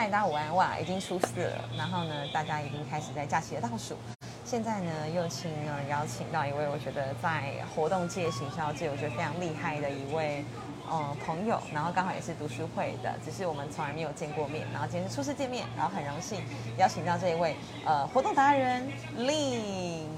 嗨，大家午安！哇，已经初四了，然后呢，大家已经开始在假期的倒数。现在呢，又请呢邀请到一位我觉得在活动界、行销界，我觉得非常厉害的一位呃朋友，然后刚好也是读书会的，只是我们从来没有见过面，然后今天是初次见面，然后很荣幸邀请到这一位呃活动达人令。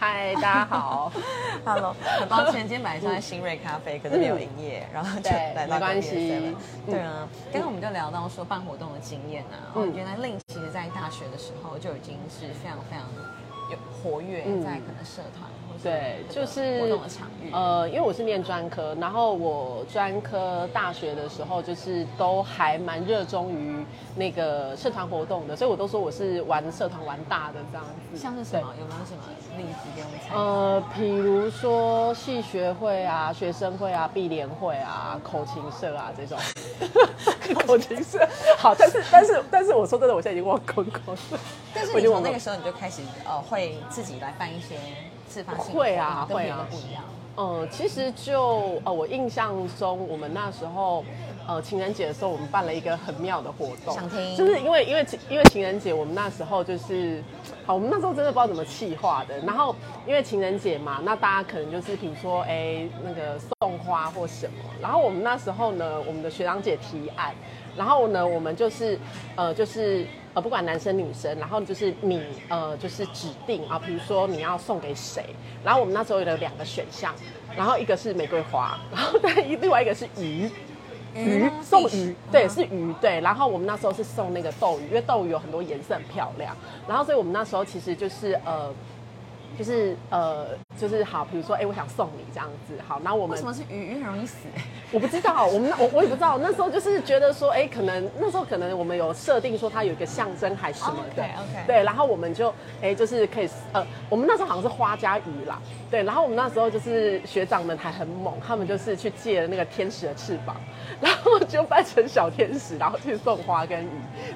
嗨，大家好，Hello，很抱歉，今天本来是在新瑞咖啡，可是没有营业，然后就来到没关系。对啊，刚刚我们就聊到说办活动的经验啊，哦，原来令其实在大学的时候就已经是非常非常有活跃在可能社团。对，就是活动的场域。呃，因为我是念专科，然后我专科大学的时候就是都还蛮热衷于那个社团活动的，所以我都说我是玩社团玩大的这样子。像是什么？有没有什么例子给我们猜？呃，比如说系学会啊、学生会啊、毕联会啊、口琴社啊这种。口琴社好，但是但是但是我说真的，我现在已经忘光光了。但是你从那个时候你就开始呃会自己来办一些。会啊，会啊，不一样。呃，其实就呃，我印象中，我们那时候呃情人节的时候，我们办了一个很妙的活动。想听？就是因为因为因为情人节，我们那时候就是好，我们那时候真的不知道怎么气划的。然后因为情人节嘛，那大家可能就是比如说哎那个送花或什么。然后我们那时候呢，我们的学长姐提案，然后呢，我们就是呃就是。呃，不管男生女生，然后就是你呃，就是指定啊，比如说你要送给谁，然后我们那时候有两个选项，然后一个是玫瑰花，然后但另外一个是鱼，鱼送鱼，对，是鱼，对，然后我们那时候是送那个斗鱼，因为斗鱼有很多颜色很漂亮，然后所以我们那时候其实就是呃。就是呃，就是好，比如说，哎，我想送你这样子，好，那我们为什么是鱼？鱼很容易死，我不知道，我们我我也不知道，那时候就是觉得说，哎，可能那时候可能我们有设定说它有一个象征还是什么的对，然后我们就哎，就是可以呃，我们那时候好像是花加鱼啦，对，然后我们那时候就是学长们还很猛，他们就是去借了那个天使的翅膀，然后就扮成小天使，然后去送花跟鱼，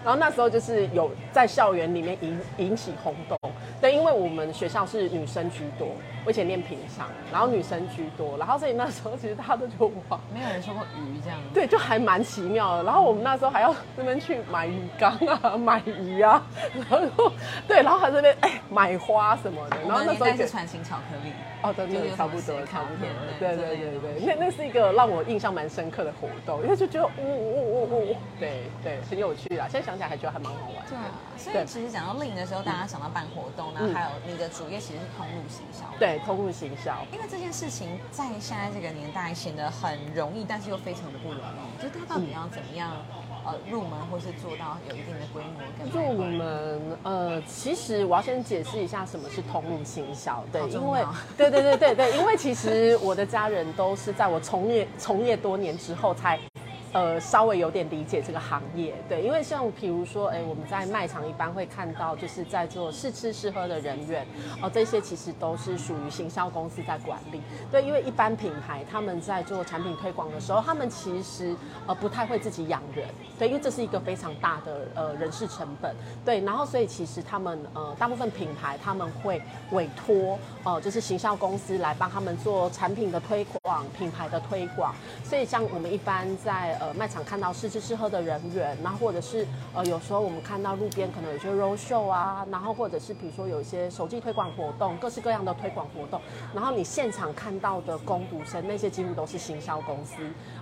然后那时候就是有在校园里面引引起轰动。对，因为我们学校是女生居多，我以前念平商，然后女生居多，然后所以那时候其实大家都觉得哇，没有人说过鱼这样。对，就还蛮奇妙的。然后我们那时候还要那边去买鱼缸啊，买鱼啊，然后对，然后还这边哎买花什么的。然后那时候是传情巧克力。哦，对对，差不多，差不多。对对对对，那那是一个让我印象蛮深刻的活动，因为就觉得，呜呜呜呜，对对，很有趣啊。现在想起来还觉得还蛮好玩。对啊，所以其实讲到令的时候，大家想到办活动，那还有你的主业其实是通路行销。对，通路行销。因为这件事情在现在这个年代显得很容易，但是又非常的不容易。就是它到底要怎么样？呃，入门或是做到有一定的规模。入门，呃，其实我要先解释一下什么是通路行销，对，因为，对对对对对，因为其实我的家人都是在我从业从业多年之后才。呃，稍微有点理解这个行业，对，因为像比如说，哎，我们在卖场一般会看到，就是在做试吃试喝的人员，哦，这些其实都是属于行销公司在管理，对，因为一般品牌他们在做产品推广的时候，他们其实呃不太会自己养人，对，因为这是一个非常大的呃人事成本，对，然后所以其实他们呃大部分品牌他们会委托呃就是行销公司来帮他们做产品的推广、品牌的推广，所以像我们一般在呃，卖场看到试吃试喝的人员，然后或者是呃，有时候我们看到路边可能有些 road show 啊，然后或者是比如说有一些手机推广活动，各式各样的推广活动，然后你现场看到的攻读生，那些几乎都是行销公司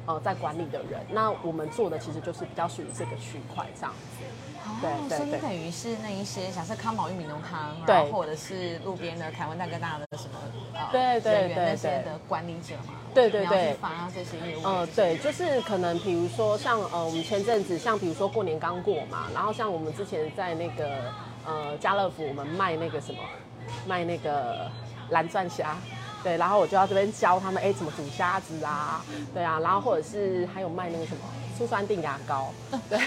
呃在管理的人。那我们做的其实就是比较属于这个区块这样子。哦，所以等于是那一些假设康宝玉米浓汤，然后或者是路边的台湾大哥大的什么呃对对对那些的管理者嘛。对对对，发这些业务。呃，对，就是可能比如说像呃，我们前阵子像比如说过年刚过嘛，然后像我们之前在那个呃家乐福，我们卖那个什么，卖那个蓝钻虾，对，然后我就要这边教他们哎怎么煮虾子啊，对啊，然后或者是还有卖那个什么醋酸定牙膏，对，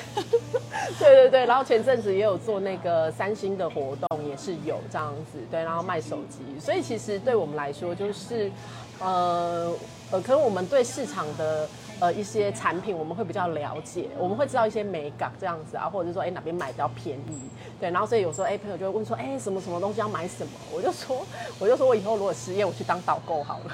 对对对，然后前阵子也有做那个三星的活动，也是有这样子，对，然后卖手机，所以其实对我们来说就是。呃呃，可能我们对市场的呃一些产品，我们会比较了解，我们会知道一些美感这样子啊，或者是说哎哪边买比较便宜，对，然后所以有时候哎朋友就会问说哎什么什么东西要买什么，我就说我就说我以后如果失业，我去当导购好了。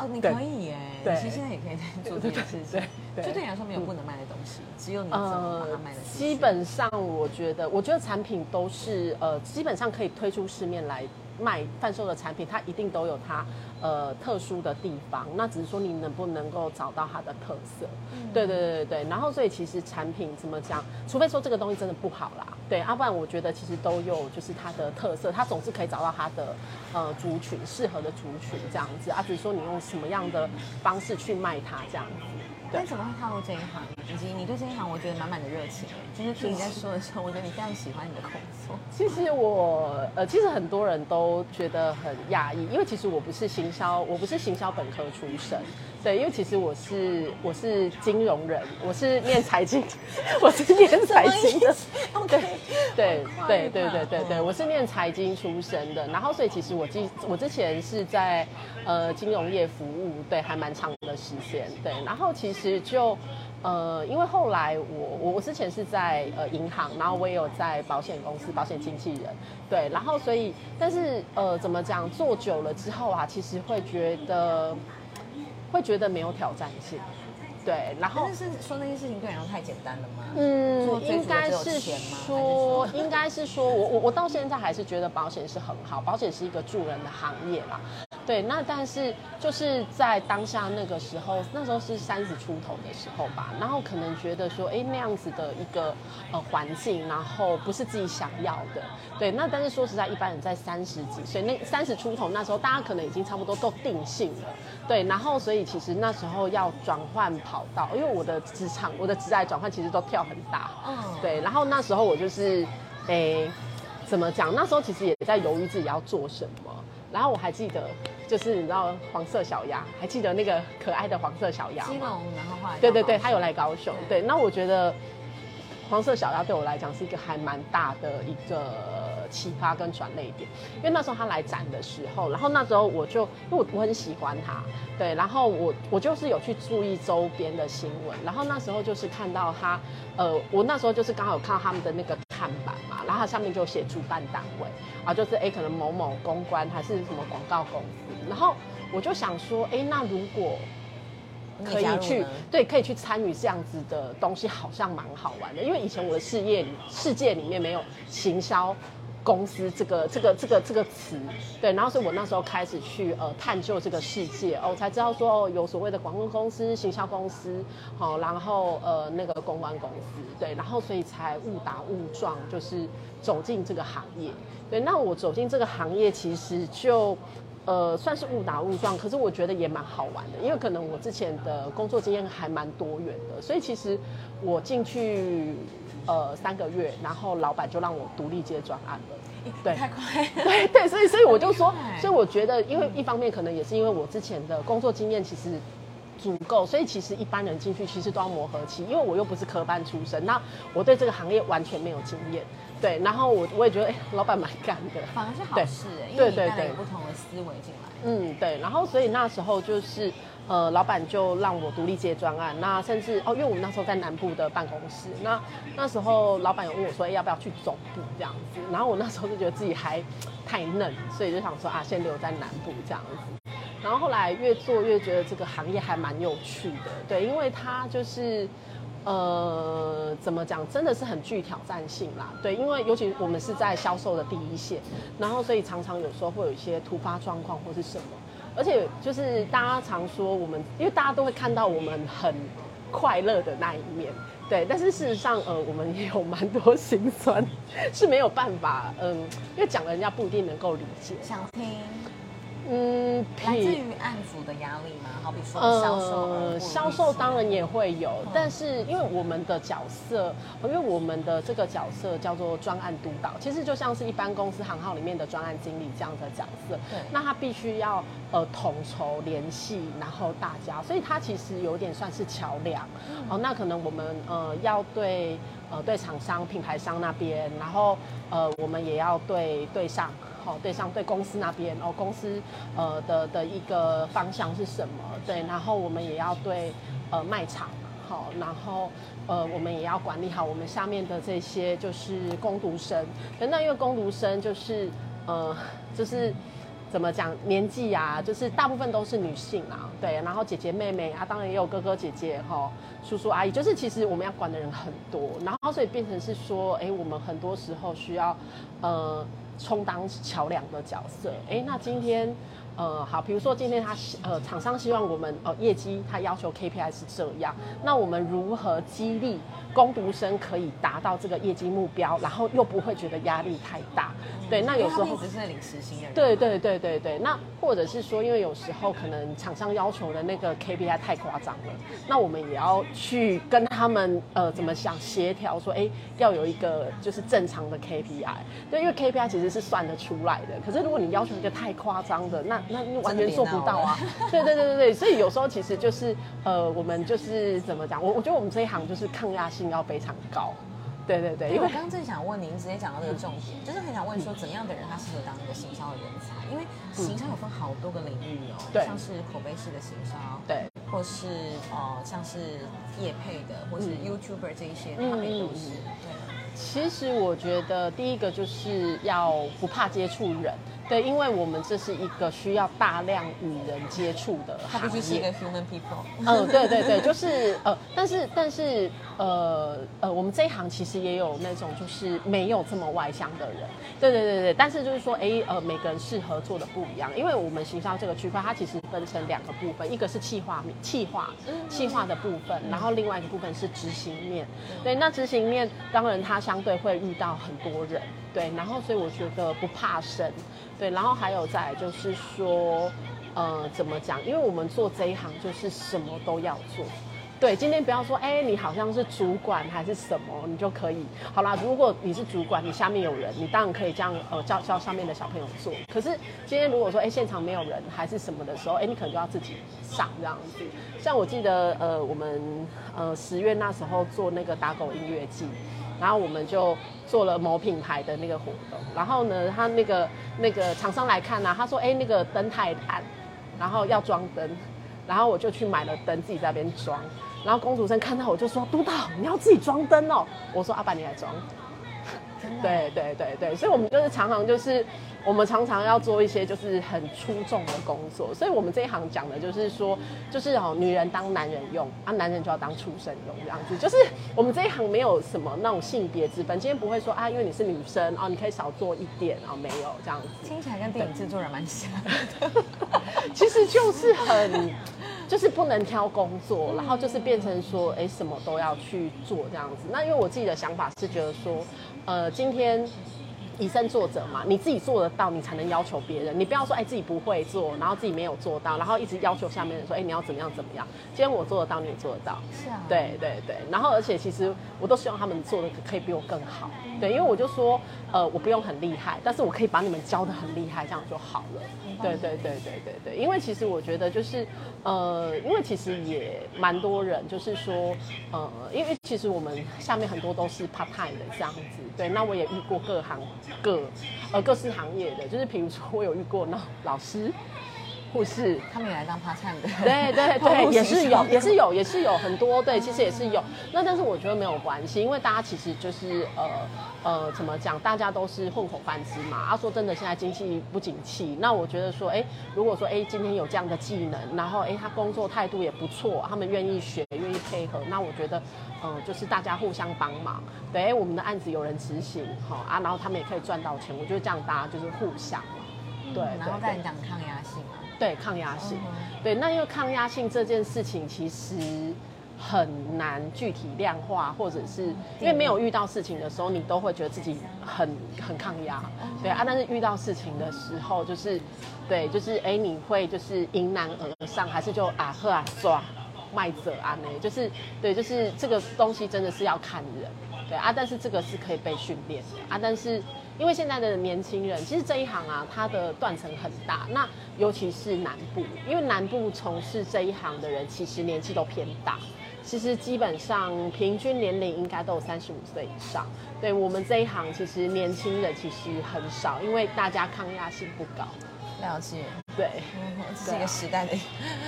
哦，你可以耶，其实现在也可以做这件事情。就对你来说没有不能卖的东西，只有你怎么把它卖的。基本上我觉得，我觉得产品都是呃，基本上可以推出市面来。卖贩售的产品，它一定都有它呃特殊的地方，那只是说你能不能够找到它的特色。对对对对对。然后所以其实产品怎么讲，除非说这个东西真的不好啦，对，阿不然我觉得其实都有就是它的特色，它总是可以找到它的呃族群适合的族群这样子啊，比如说你用什么样的方式去卖它这样子。你怎么会踏入这一行？以及你对这一行，我觉得满满的热情。就是听你在说的时候，我觉得你非常喜欢你的工作。其实我呃，其实很多人都觉得很讶异，因为其实我不是行销，我不是行销本科出身。对，因为其实我是我是金融人，我是念财经，我是念财经的。对对对对对对对，我是念财经出身的。然后所以其实我之我之前是在呃金融业服务，对，还蛮长的时间。对，然后其实就呃，因为后来我我我之前是在呃银行，然后我也有在保险公司，保险经纪人。对，然后所以但是呃，怎么讲，做久了之后啊，其实会觉得。会觉得没有挑战性，对，然后是说那些事情对你来说太简单了吗？嗯，应该是说，应该是说我我我到现在还是觉得保险是很好，保险是一个助人的行业啦。对，那但是就是在当下那个时候，那时候是三十出头的时候吧，然后可能觉得说，哎，那样子的一个呃环境，然后不是自己想要的。对，那但是说实在，一般人在三十几岁，那三十出头那时候，大家可能已经差不多都定性了。对，然后所以其实那时候要转换跑道，因为我的职场，我的职业转换其实都跳很大。嗯。对，然后那时候我就是，哎，怎么讲？那时候其实也在犹豫自己要做什么。然后我还记得，就是你知道黄色小鸭，还记得那个可爱的黄色小鸭吗？然后后来对对对，他有来高雄。对，那我觉得黄色小鸭对我来讲是一个还蛮大的一个启发跟转泪点，因为那时候他来展的时候，然后那时候我就因为我我很喜欢他，对，然后我我就是有去注意周边的新闻，然后那时候就是看到他，呃，我那时候就是刚好有看到他们的那个看板嘛，然后上面就写主办单位。啊，就是哎，可能某某公关还是什么广告公司，然后我就想说，哎，那如果可以去，对，可以去参与这样子的东西，好像蛮好玩的。因为以前我的事业里世界里面没有行销公司这个这个这个这个词，对，然后所以我那时候开始去呃探究这个世界，哦，才知道说哦有所谓的广告公司、行销公司，好，然后呃那个公关公司，对，然后所以才误打误撞，就是走进这个行业。对，那我走进这个行业，其实就，呃，算是误打误撞，可是我觉得也蛮好玩的，因为可能我之前的工作经验还蛮多元的，所以其实我进去，呃，三个月，然后老板就让我独立接专案了，对，太快，对对，所以所以我就说，所以我觉得，因为一方面可能也是因为我之前的工作经验其实足够，所以其实一般人进去其实都要磨合期，因为我又不是科班出身，那我对这个行业完全没有经验。对，然后我我也觉得，哎，老板蛮干的，反而是好事哎，因为带来不同的思维进来。嗯，对，然后所以那时候就是，呃，老板就让我独立接专案，那甚至哦，因为我们那时候在南部的办公室，那那时候老板有问我说，要不要去总部这样子？然后我那时候就觉得自己还太嫩，所以就想说啊，先留在南部这样子。然后后来越做越觉得这个行业还蛮有趣的，对，因为它就是。呃，怎么讲，真的是很具挑战性啦。对，因为尤其我们是在销售的第一线，然后所以常常有时候会有一些突发状况或是什么，而且就是大家常说我们，因为大家都会看到我们很快乐的那一面，对，但是事实上，呃，我们也有蛮多心酸，是没有办法，嗯，因为讲了人家不一定能够理解。想听。嗯，来自于案组的压力吗？好比说销售，呃，销售当然也会有，但是因为我们的角色，因为我们的这个角色叫做专案督导，其实就像是一般公司行号里面的专案经理这样的角色。对，那他必须要呃统筹联系，然后大家，所以他其实有点算是桥梁。哦，那可能我们呃要对呃对厂商、品牌商那边，然后呃我们也要对对上。好，对上对公司那边哦，公司呃的的一个方向是什么？对，然后我们也要对呃卖场好，然后呃我们也要管理好我们下面的这些就是攻读生。那因为攻读生就是呃就是怎么讲年纪啊，就是大部分都是女性啊，对，然后姐姐妹妹啊，当然也有哥哥姐姐哈，叔叔阿姨，就是其实我们要管的人很多，然后所以变成是说，哎，我们很多时候需要呃充当桥梁的角色，哎，那今天。呃，好，比如说今天他呃厂商希望我们呃业绩，他要求 KPI 是这样，那我们如何激励攻读生可以达到这个业绩目标，然后又不会觉得压力太大？对，那有时候只是领时薪的人。对对对对对，那或者是说，因为有时候可能厂商要求的那个 KPI 太夸张了，那我们也要去跟他们呃怎么想协调，说哎要有一个就是正常的 KPI。对，因为 KPI 其实是算得出来的，可是如果你要求一个太夸张的，那那你完全做不到啊！对对对对对，所以有时候其实就是呃，我们就是怎么讲？我我觉得我们这一行就是抗压性要非常高。对对对，因为我刚刚正想问您，直接讲到这个重点，就是很想问说，怎样的人他适合当一个行销的人才？因为行销有分好多个领域哦，像是口碑式的行销，对，或是呃像是业配的，或是 YouTuber 这一些，他们都是。对，其实我觉得第一个就是要不怕接触人。对，因为我们这是一个需要大量与人接触的行业。它必须是一个 human people。嗯，对对对，就是呃，但是但是呃呃，我们这一行其实也有那种就是没有这么外向的人。对对对对，但是就是说，哎呃，每个人适合做的不一样。因为我们行销这个区块，它其实分成两个部分，一个是企划面，企划企划的部分，然后另外一个部分是执行面。对，那执行面当然它相对会遇到很多人。对，然后所以我觉得不怕生，对，然后还有再就是说，呃，怎么讲？因为我们做这一行就是什么都要做，对，今天不要说，哎，你好像是主管还是什么，你就可以，好啦，如果你是主管，你下面有人，你当然可以这样，呃，教教上面的小朋友做。可是今天如果说，哎，现场没有人还是什么的时候，哎，你可能就要自己上这样子。像我记得，呃，我们呃十月那时候做那个打狗音乐季。然后我们就做了某品牌的那个活动，然后呢，他那个那个厂商来看呢，他说，哎，那个灯太暗，然后要装灯，然后我就去买了灯，自己在那边装。然后公主生看到我就说，督导，你要自己装灯哦。我说，阿爸你来装。对对对对，所以我们就是常常就是。我们常常要做一些就是很出众的工作，所以我们这一行讲的就是说，就是哦，女人当男人用，啊，男人就要当畜生用这样子。就是我们这一行没有什么那种性别之分，今天不会说啊，因为你是女生哦，你可以少做一点哦，没有这样子。听起来跟电影制作人蛮像。其实就是很，就是不能挑工作，然后就是变成说，哎，什么都要去做这样子。那因为我自己的想法是觉得说，呃，今天。以身作则嘛，你自己做得到，你才能要求别人。你不要说，哎，自己不会做，然后自己没有做到，然后一直要求下面人说，哎，你要怎么样怎么样。今天我做得到，你也做得到。是啊。对对对，然后而且其实我都希望他们做的可以比我更好。对，因为我就说，呃，我不用很厉害，但是我可以把你们教的很厉害，这样就好了。对对对对对对，因为其实我觉得就是，呃，因为其实也蛮多人就是说，呃，因为其实我们下面很多都是 part time 的这样子。对，那我也遇过各行。各呃各式行业的，就是比如说我有遇过那老师、护士，他们也来当 part time 的。对对对，也是有，也是有，也是有很多。对，其实也是有。那但是我觉得没有关系，因为大家其实就是呃呃怎么讲，大家都是混口饭吃嘛。啊，说真的，现在经济不景气，那我觉得说，哎，如果说哎今天有这样的技能，然后哎他工作态度也不错，他们愿意学，愿意配合，那我觉得。嗯，就是大家互相帮忙，对，我们的案子有人执行，好啊，然后他们也可以赚到钱，我觉得这样大家就是互相嘛，对。然后再讲抗压性啊，对，抗压性，对，那因为抗压性这件事情其实很难具体量化，或者是因为没有遇到事情的时候，你都会觉得自己很很抗压，对啊，但是遇到事情的时候，就是对，就是哎，你会就是迎难而上，还是就啊喝啊抓。卖者啊，呢，就是对，就是这个东西真的是要看人，对啊，但是这个是可以被训练的啊，但是因为现在的年轻人，其实这一行啊，它的断层很大，那尤其是南部，因为南部从事这一行的人，其实年纪都偏大，其实基本上平均年龄应该都有三十五岁以上，对我们这一行，其实年轻人其实很少，因为大家抗压性不高。了解，对，这是一个时代的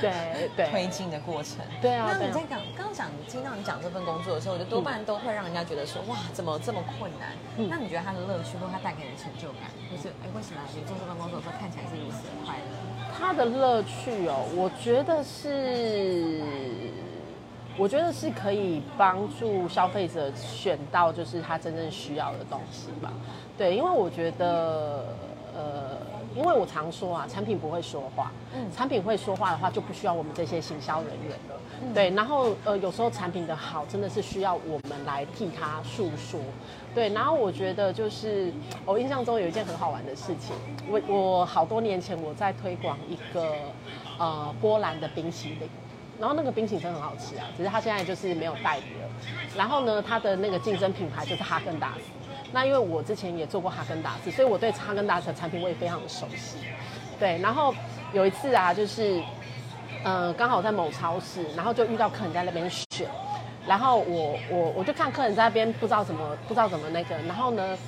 对 对推进的过程。对啊。那你在讲刚刚讲听到你讲这份工作的时候，我觉得多半都会让人家觉得说哇，怎么这么困难？那你觉得它的乐趣或它带给你的成就感，就是哎，为什么你做这份工作的时候看起来是如此的快乐？它的乐趣哦，我觉得是。我觉得是可以帮助消费者选到就是他真正需要的东西吧。对，因为我觉得，呃，因为我常说啊，产品不会说话，嗯，产品会说话的话，就不需要我们这些行销人员了。对，然后呃，有时候产品的好真的是需要我们来替他诉说。对，然后我觉得就是我印象中有一件很好玩的事情，我我好多年前我在推广一个呃波兰的冰淇淋。然后那个冰淇淋真的很好吃啊，只是它现在就是没有代理了。然后呢，它的那个竞争品牌就是哈根达斯。那因为我之前也做过哈根达斯，所以我对哈根达斯的产品我也非常的熟悉。对，然后有一次啊，就是嗯刚好在某超市，然后就遇到客人在那边选，然后我我我就看客人在那边不知道怎么不知道怎么那个，然后呢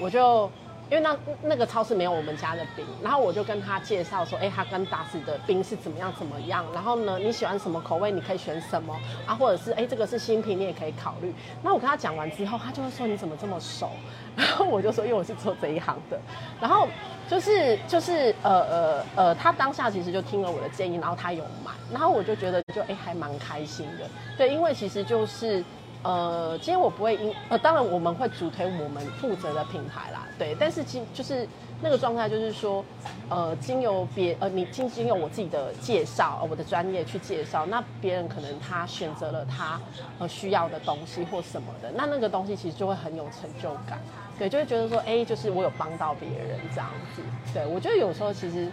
我就。因为那那个超市没有我们家的冰，然后我就跟他介绍说，哎，哈根达斯的冰是怎么样怎么样，然后呢，你喜欢什么口味，你可以选什么啊，或者是哎，这个是新品，你也可以考虑。那我跟他讲完之后，他就会说你怎么这么熟？然后我就说，因为我是做这一行的。然后就是就是呃呃呃，他当下其实就听了我的建议，然后他有买，然后我就觉得就哎还蛮开心的。对，因为其实就是。呃，今天我不会因呃，当然我们会主推我们负责的品牌啦，对。但是今就是那个状态，就是说，呃，经由别呃，你经经由我自己的介绍，呃我的专业去介绍，那别人可能他选择了他呃需要的东西或什么的，那那个东西其实就会很有成就感，对，就会觉得说，哎，就是我有帮到别人这样子，对我觉得有时候其实。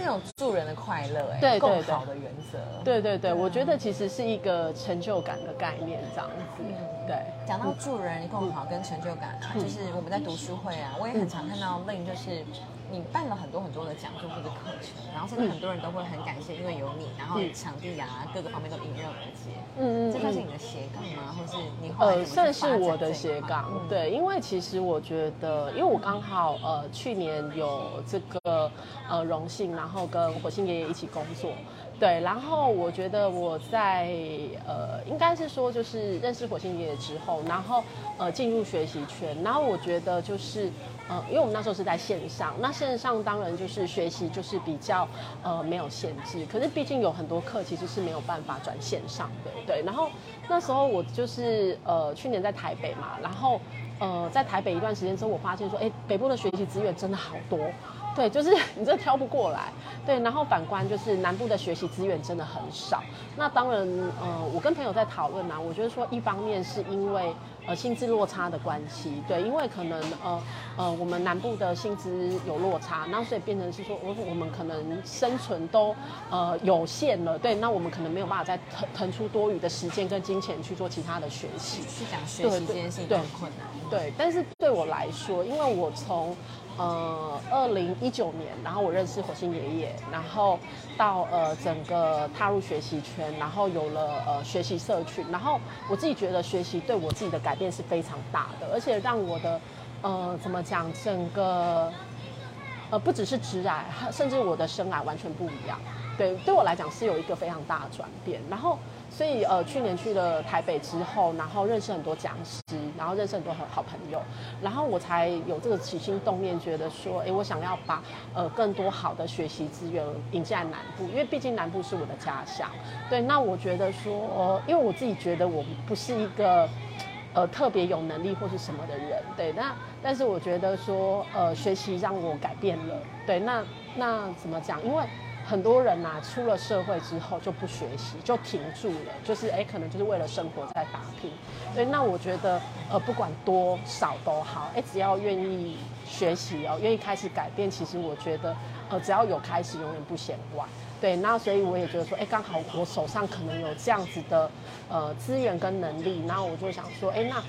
那种助人的快乐，哎，更好的原则。对对对，我觉得其实是一个成就感的概念，这样子。对，讲到助人共好跟成就感，就是我们在读书会啊，我也很常看到 Lin，就是。你办了很多很多的讲座或者课程，然后甚至很多人都会很感谢，因为有你，然后场地啊各个方面都迎刃而解。嗯嗯，这算是你的斜杠吗？或是你呃，算是我的斜杠。对，因为其实我觉得，因为我刚好呃去年有这个呃荣幸，然后跟火星爷爷一起工作。对，然后我觉得我在呃，应该是说就是认识火星爷爷之后，然后呃进入学习圈，然后我觉得就是呃，因为我们那时候是在线上，那线上当然就是学习就是比较呃没有限制，可是毕竟有很多课其实是没有办法转线上的，对。然后那时候我就是呃去年在台北嘛，然后呃在台北一段时间之后，我发现说，哎，北部的学习资源真的好多。对，就是 你这挑不过来。对，然后反观就是南部的学习资源真的很少。那当然，呃，我跟朋友在讨论啊，我觉得说一方面是因为呃薪资落差的关系，对，因为可能呃呃我们南部的薪资有落差，那所以变成是说我我们可能生存都呃有限了，对，那我们可能没有办法再腾腾出多余的时间跟金钱去做其他的学习。是讲学习这件事情很困难。对，但是对我来说，因为我从呃，二零一九年，然后我认识火星爷爷，然后到呃整个踏入学习圈，然后有了呃学习社群，然后我自己觉得学习对我自己的改变是非常大的，而且让我的呃怎么讲，整个呃不只是直癌，甚至我的生癌完全不一样。对，对我来讲是有一个非常大的转变，然后。所以呃，去年去了台北之后，然后认识很多讲师，然后认识很多很好朋友，然后我才有这个起心动念，觉得说，哎，我想要把呃更多好的学习资源引进来南部，因为毕竟南部是我的家乡。对，那我觉得说，呃因为我自己觉得我不是一个呃特别有能力或是什么的人，对，那但是我觉得说，呃，学习让我改变了，对，那那怎么讲？因为很多人呐，出了社会之后就不学习，就停住了，就是哎，可能就是为了生活在打拼。对，那我觉得，呃，不管多少都好，哎，只要愿意学习哦，愿意开始改变，其实我觉得，呃，只要有开始，永远不嫌晚。对，那所以我也觉得说，哎，刚好我手上可能有这样子的呃资源跟能力，然后我就想说，哎，那，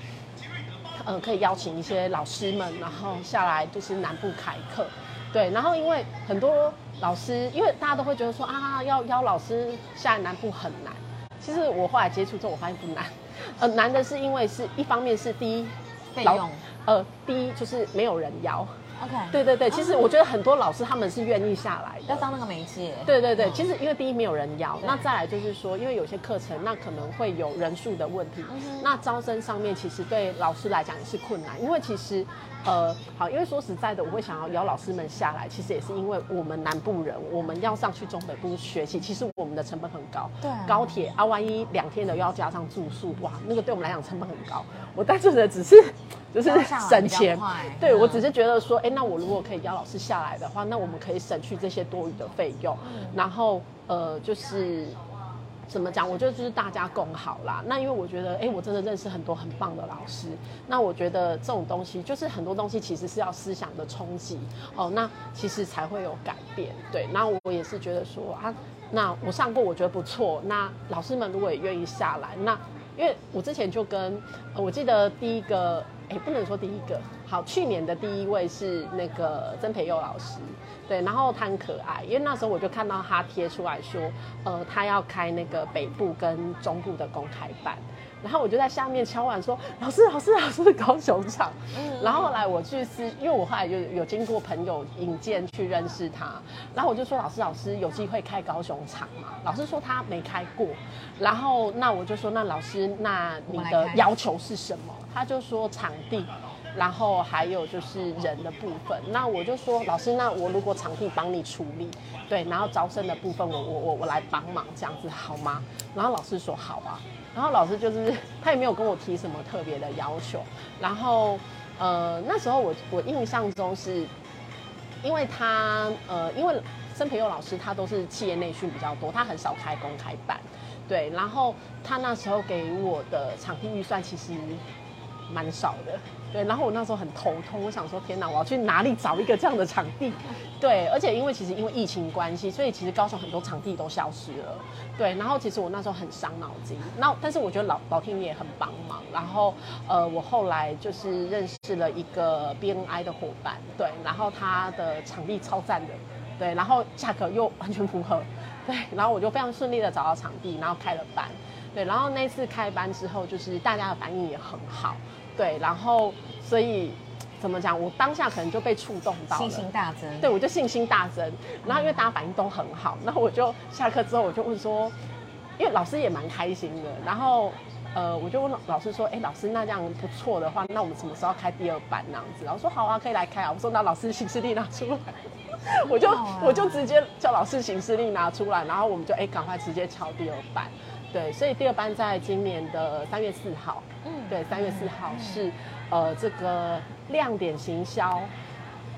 呃，可以邀请一些老师们，然后下来就是南部开课。对，然后因为很多。老师，因为大家都会觉得说啊，要邀老师下南部很难。其实我后来接触之后，我发现不难。呃，难的是因为是一方面是第一费用，呃，第一就是没有人邀。OK，对对对，其实我觉得很多老师他们是愿意下来的，要当那个媒介。对对对，其实因为第一没有人邀，那再来就是说，因为有些课程那可能会有人数的问题，那招生上面其实对老师来讲也是困难，因为其实呃好，因为说实在的，我会想要邀老师们下来，其实也是因为我们南部人，我们要上去中北部学习，其实我们的成本很高，对高铁啊，万一两天的又要加上住宿，哇，那个对我们来讲成本很高。我单纯的只是就是省钱快，对我嗯。只是觉得说，哎、那我如果可以邀老师下来的话，那我们可以省去这些多余的费用，然后呃，就是怎么讲？我觉得就是大家共好啦。那因为我觉得，哎、我真的认识很多很棒的老师。那我觉得这种东西，就是很多东西其实是要思想的冲击哦，那其实才会有改变。对，那我也是觉得说啊，那我上过，我觉得不错。那老师们如果也愿意下来，那因为我之前就跟，我记得第一个，哎、不能说第一个，好，去年的第一位是那个曾培佑老师，对，然后他很可爱，因为那时候我就看到他贴出来说，呃，他要开那个北部跟中部的公开班。然后我就在下面敲碗说：“老师，老师，老师，高雄场。”然后后来我去私，因为我后来就有经过朋友引荐去认识他，然后我就说：“老师，老师有机会开高雄场吗？”老师说他没开过，然后那我就说：“那老师，那你的要求是什么？”他就说场地。然后还有就是人的部分，那我就说老师，那我如果场地帮你处理，对，然后招生的部分我我我我来帮忙，这样子好吗？然后老师说好啊，然后老师就是他也没有跟我提什么特别的要求，然后呃那时候我我印象中是，因为他呃因为曾培佑老师他都是企业内训比较多，他很少开公开班，对，然后他那时候给我的场地预算其实蛮少的，对，然后我那时候很头痛，我想说天哪，我要去哪里找一个这样的场地？对，而且因为其实因为疫情关系，所以其实高雄很多场地都消失了，对，然后其实我那时候很伤脑筋，那但是我觉得老老天爷很帮忙，然后呃，我后来就是认识了一个 BNI 的伙伴，对，然后他的场地超赞的，对，然后价格又完全符合，对，然后我就非常顺利的找到场地，然后开了班。对，然后那次开班之后，就是大家的反应也很好，对，然后所以怎么讲，我当下可能就被触动到了，信心大增。对，我就信心大增。然后因为大家反应都很好，然后我就下课之后我就问说，因为老师也蛮开心的，然后呃我就问老老师说，哎，老师那这样不错的话，那我们什么时候开第二班那样子？然后说好啊，可以来开啊。我说那老师行事历拿出来。我就啊我就直接叫老师行事历拿出来，然后我们就哎赶快直接敲第二班，对，所以第二班在今年的三月四号，嗯。对，三月四号是呃这个亮点行销，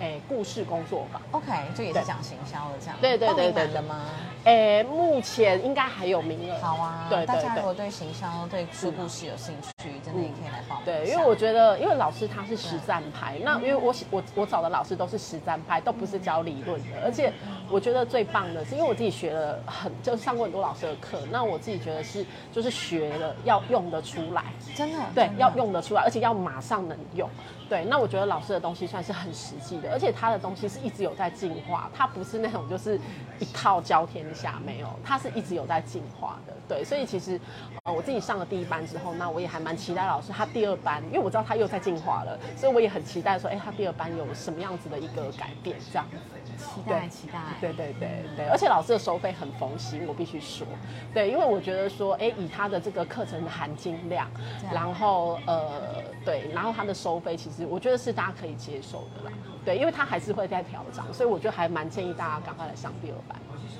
哎故事工作坊。OK，就也是讲行销的这样。对对对对对满了吗？诶，目前应该还有名额。好啊，对大家如果对行销、对说故事有兴趣，真的也可以来报名。对，因为我觉得，因为老师他是实战派，那因为我我我找的老师都是实战派，都不是教理论的，而且我觉得最棒的是，因为我自己学了很，就上过很多老师的课，那我自己觉得是就是学了要用得出来，真的对要用得出来，而且要马上能用。对，那我觉得老师的东西算是很实际的，而且他的东西是一直有在进化，他不是那种就是一套教天下没有，他是一直有在进化的。对，所以其实呃我自己上了第一班之后，那我也还蛮期待老师他第二班，因为我知道他又在进化了，所以我也很期待说，哎，他第二班有什么样子的一个改变这样子。期待期待。对对对对，而且老师的收费很佛心，我必须说，对，因为我觉得说，哎，以他的这个课程的含金量，然后呃，对，然后他的收费，其实我觉得是大家可以接受的啦，对，因为他还是会在调整，所以我觉得还蛮建议大家赶快来上第二班，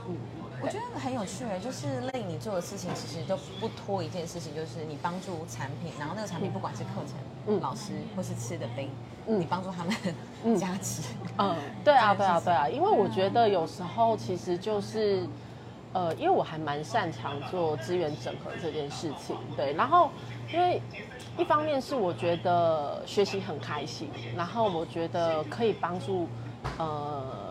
嗯，我觉得很有趣哎，就是类你做的事情，其实都不脱一件事情，就是你帮助产品，然后那个产品不管是课程、嗯老师或是吃的冰，嗯你帮助他们嗯 加持。嗯，对啊，对啊，对啊，因为我觉得有时候其实就是，呃，因为我还蛮擅长做资源整合这件事情，对，然后因为一方面是我觉得学习很开心，然后我觉得可以帮助，呃。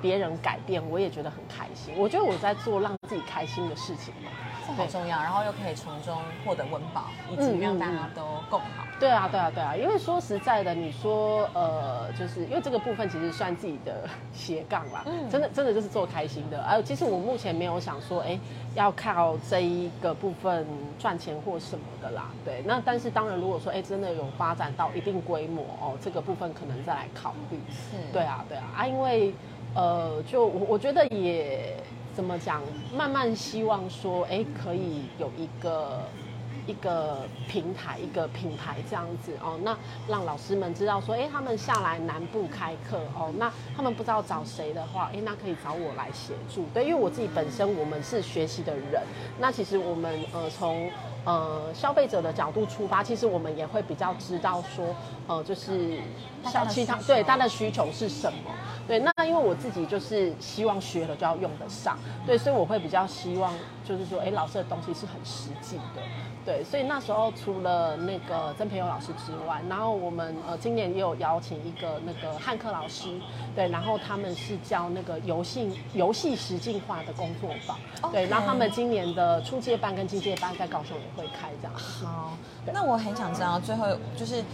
别人改变，我也觉得很开心。我觉得我在做让自己开心的事情嘛，这好重要。然后又可以从中获得温饱，以及让大家都共好。对啊，对啊，对啊，因为说实在的，你说呃，就是因为这个部分其实算自己的斜杠啦，嗯真的真的就是做开心的。而其实我目前没有想说，哎，要靠这一个部分赚钱或什么的啦。对，那但是当然，如果说哎真的有发展到一定规模哦，这个部分可能再来考虑。是，对啊，对啊，啊，因为呃，就我我觉得也怎么讲，慢慢希望说，哎，可以有一个。一个平台，一个品牌这样子哦，那让老师们知道说，哎，他们下来南部开课哦，那他们不知道找谁的话，哎，那可以找我来协助。对，因为我自己本身我们是学习的人，那其实我们呃从呃消费者的角度出发，其实我们也会比较知道说，呃，就是像其他对他的需求是什么。对，那因为我自己就是希望学了就要用得上，对，所以我会比较希望就是说，哎，老师的东西是很实际的。对，所以那时候除了那个曾培友老师之外，然后我们呃今年也有邀请一个那个汉克老师，对，然后他们是教那个游戏游戏实境化的工作坊，对，然后他们今年的初阶班跟进阶班在高雄也会开这样。好，那我很想知道最后就是。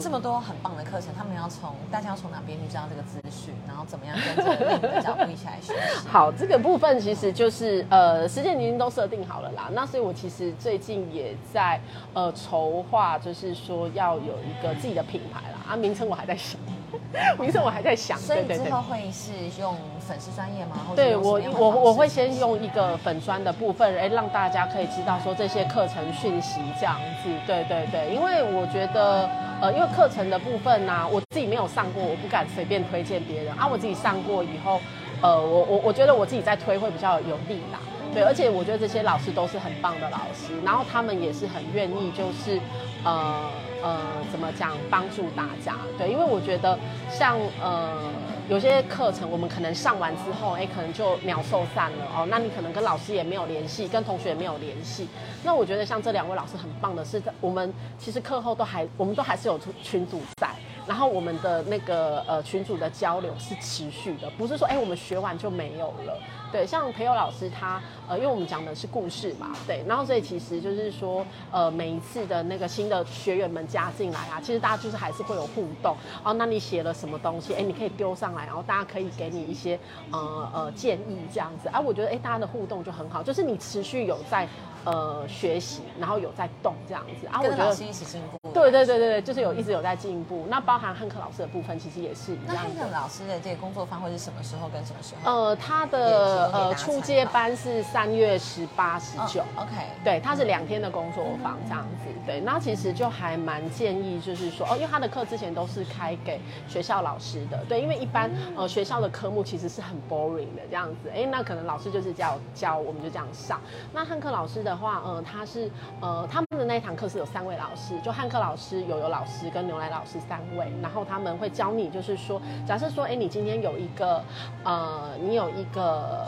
这么多很棒的课程，他们要从大家要从哪边去知道这个资讯，然后怎么样跟着你的脚步一起来学习？好，这个部分其实就是呃，时间已经都设定好了啦。那所以我其实最近也在呃筹划，就是说要有一个自己的品牌啦。啊，名称我还在想，名称我还在想。所以之后会是用粉丝专业吗？对我我我会先用一个粉专的部分，哎，让大家可以知道说这些课程讯息这样子。对对对，因为我觉得。呃，因为课程的部分呢，我自己没有上过，我不敢随便推荐别人啊。我自己上过以后，呃，我我我觉得我自己在推会比较有力啦。对，而且我觉得这些老师都是很棒的老师，然后他们也是很愿意，就是呃呃，怎么讲，帮助大家。对，因为我觉得像呃。有些课程我们可能上完之后，哎，可能就秒售散了哦。那你可能跟老师也没有联系，跟同学也没有联系。那我觉得像这两位老师很棒的是，我们其实课后都还，我们都还是有群组在。然后我们的那个呃群组的交流是持续的，不是说哎我们学完就没有了。对，像培友老师他呃，因为我们讲的是故事嘛，对，然后所以其实就是说呃每一次的那个新的学员们加进来啊，其实大家就是还是会有互动。哦，那你写了什么东西？哎，你可以丢上来，然后大家可以给你一些呃呃建议这样子。啊，我觉得哎大家的互动就很好，就是你持续有在。呃，学习，然后有在动这样子啊，我觉得一起进步。对对对对对，就是有一直有在进步。那包含汉克老师的部分，其实也是一样。那汉克老师的这个工作坊会是什么时候跟什么时候？呃，他的呃初阶班是三月十八、十九。OK。对，他是两天的工作坊这样子。对，那其实就还蛮建议，就是说哦，因为他的课之前都是开给学校老师的。对，因为一般呃学校的科目其实是很 boring 的这样子。哎，那可能老师就是教教，我们就这样上。那汉克老师的。的话，呃，他是呃，他们的那一堂课是有三位老师，就汉克老师、友友老师跟牛奶老师三位，然后他们会教你，就是说，假设说，哎，你今天有一个，呃，你有一个，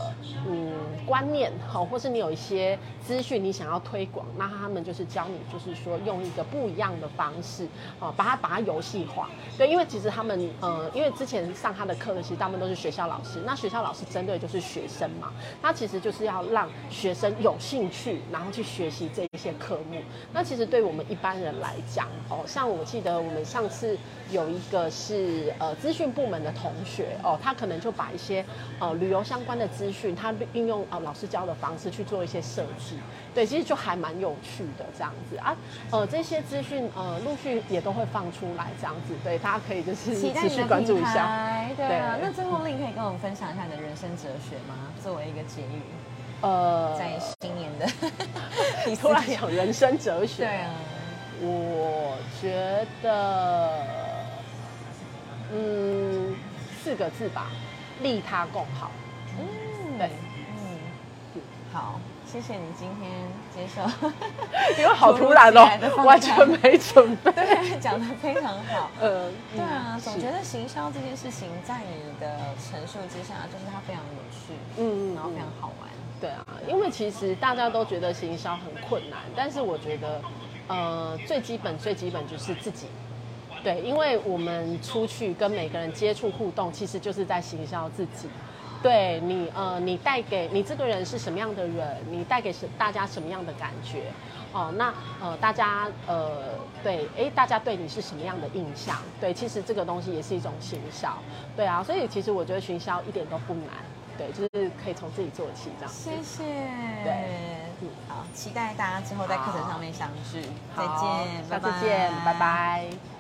嗯，观念，好，或是你有一些资讯你想要推广，那他们就是教你，就是说用一个不一样的方式，哦，把它把它游戏化，对，因为其实他们，呃，因为之前上他的课的其实大部分都是学校老师，那学校老师针对就是学生嘛，他其实就是要让学生有兴趣。然后去学习这一些科目，那其实对我们一般人来讲，哦，像我记得我们上次有一个是呃资讯部门的同学，哦，他可能就把一些呃旅游相关的资讯，他运用呃老师教的方式去做一些设计，对，其实就还蛮有趣的这样子。啊，呃，这些资讯呃陆续也都会放出来这样子，对，大家可以就是持续关注一下，对啊，那最后令可以跟我们分享一下你的人生哲学吗？作为一个结语。呃，在新年的，你突然讲人生哲学，对啊，我觉得，嗯，四个字吧，利他共好。嗯，对，嗯，好，谢谢你今天接受，因为好突然哦，完全没准备，对，讲的非常好。呃，对啊，总觉得行销这件事情，在你的陈述之下，就是它非常有趣，嗯，然后非常好玩。对啊，因为其实大家都觉得行销很困难，但是我觉得，呃，最基本最基本就是自己，对，因为我们出去跟每个人接触互动，其实就是在行销自己。对你呃，你带给你这个人是什么样的人，你带给是大家什么样的感觉？哦，那呃，大家呃，对，哎，大家对你是什么样的印象？对，其实这个东西也是一种行销，对啊，所以其实我觉得行销一点都不难，对，就是可以从自己做起这样。谢谢。对，好，期待大家之后在课程上面相聚。再见，下次见，拜拜。